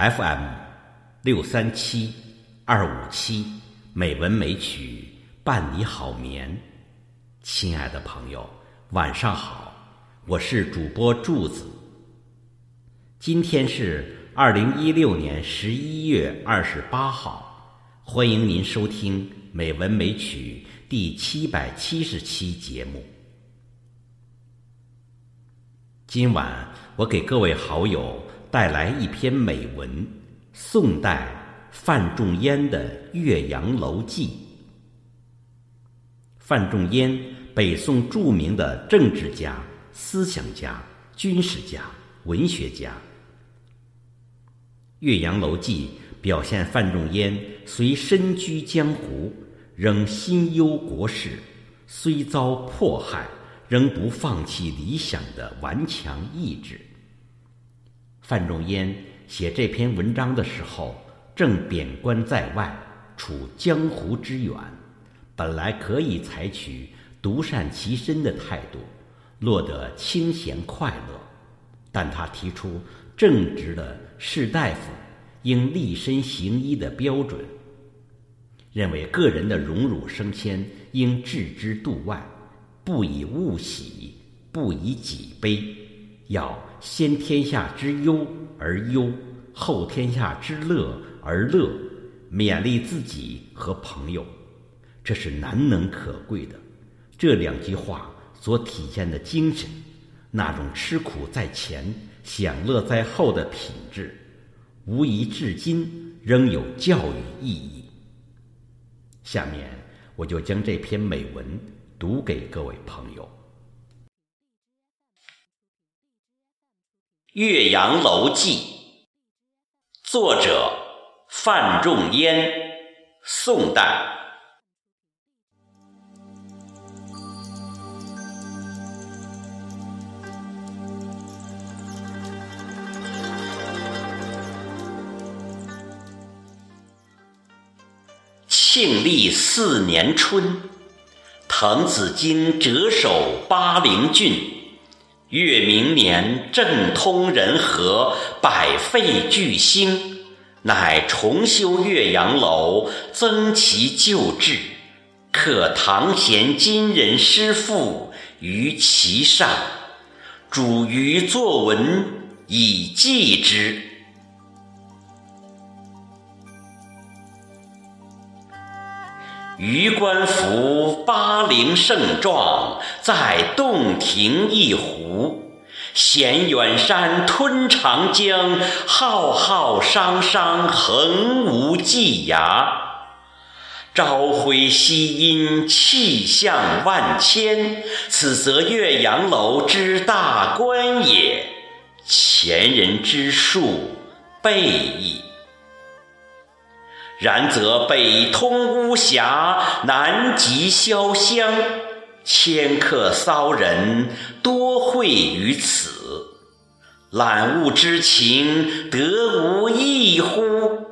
FM 六三七二五七，美文美曲伴你好眠。亲爱的朋友，晚上好，我是主播柱子。今天是二零一六年十一月二十八号，欢迎您收听《美文美曲》第七百七十期节目。今晚我给各位好友带来一篇美文，宋代范仲淹的《岳阳楼记》。范仲淹，北宋著名的政治家、思想家、军事家、文学家。《岳阳楼记》表现范仲淹虽身居江湖，仍心忧国事，虽遭迫害。仍不放弃理想的顽强意志。范仲淹写这篇文章的时候，正贬官在外，处江湖之远，本来可以采取独善其身的态度，落得清闲快乐。但他提出正直的士大夫应立身行医的标准，认为个人的荣辱升迁应置之度外。不以物喜，不以己悲，要先天下之忧而忧，后天下之乐而乐，勉励自己和朋友，这是难能可贵的。这两句话所体现的精神，那种吃苦在前、享乐在后的品质，无疑至今仍有教育意义。下面我就将这篇美文。读给各位朋友，《岳阳楼记》作者范仲淹，宋代。庆历四年春。滕子京谪守巴陵郡，越明年政通人和，百废具兴，乃重修岳阳楼，增其旧制，刻唐贤今人诗赋于其上，主于作文以记之。余观夫巴陵胜状，在洞庭一湖，衔远山吞长江，浩浩汤汤横无际涯。朝晖夕阴气象万千，此则岳阳楼之大观也。前人之述备矣。然则北通巫峡，南极潇湘，迁客骚人多会于此，览物之情，得无异乎？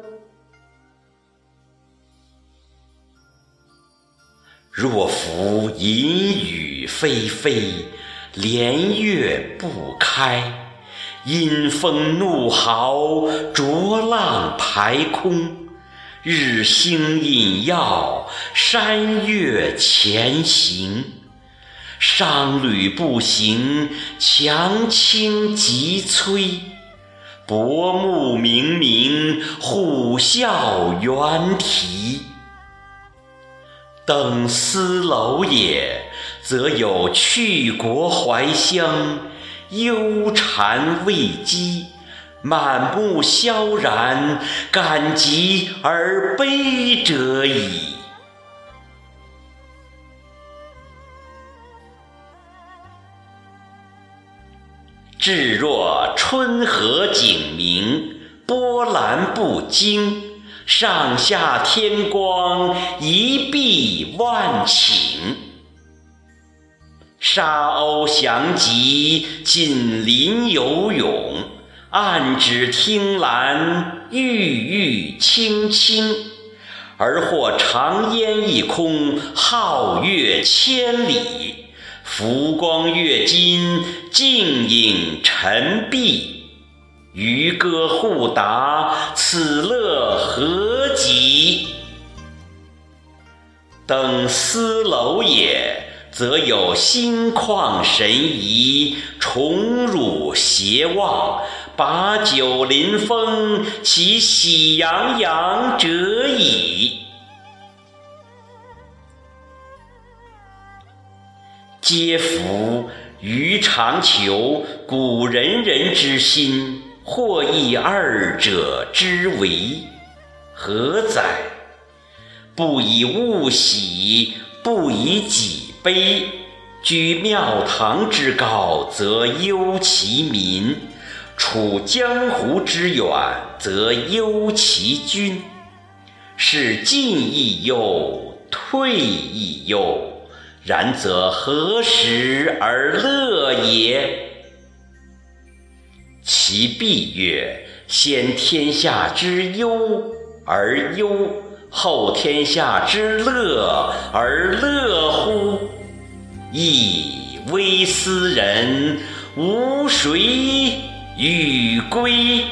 若夫淫雨霏霏，连月不开，阴风怒号，浊浪排空。日星隐曜，山岳前行，商旅不行，樯倾楫摧。薄暮冥冥，虎啸猿啼。登斯楼也，则有去国怀乡，忧谗畏讥。满目萧然，感极而悲者矣。至若春和景明，波澜不惊，上下天光，一碧万顷。沙鸥翔集，锦鳞游泳。岸芷汀兰，郁郁青青，而或长烟一空，皓月千里，浮光跃金，静影沉璧。渔歌互答，此乐何极？登斯楼也，则有心旷神怡，宠辱偕忘，把酒临风，其喜洋洋者矣。嗟夫！予尝求，古仁人之心。或异二者之为，何哉？不以物喜，不以己悲。居庙堂之高，则忧其民；处江湖之远，则忧其君。是进亦忧，退亦忧。然则何时而乐也？其必曰：先天下之忧而忧，后天下之乐而乐乎？亦微斯人，吾谁与归？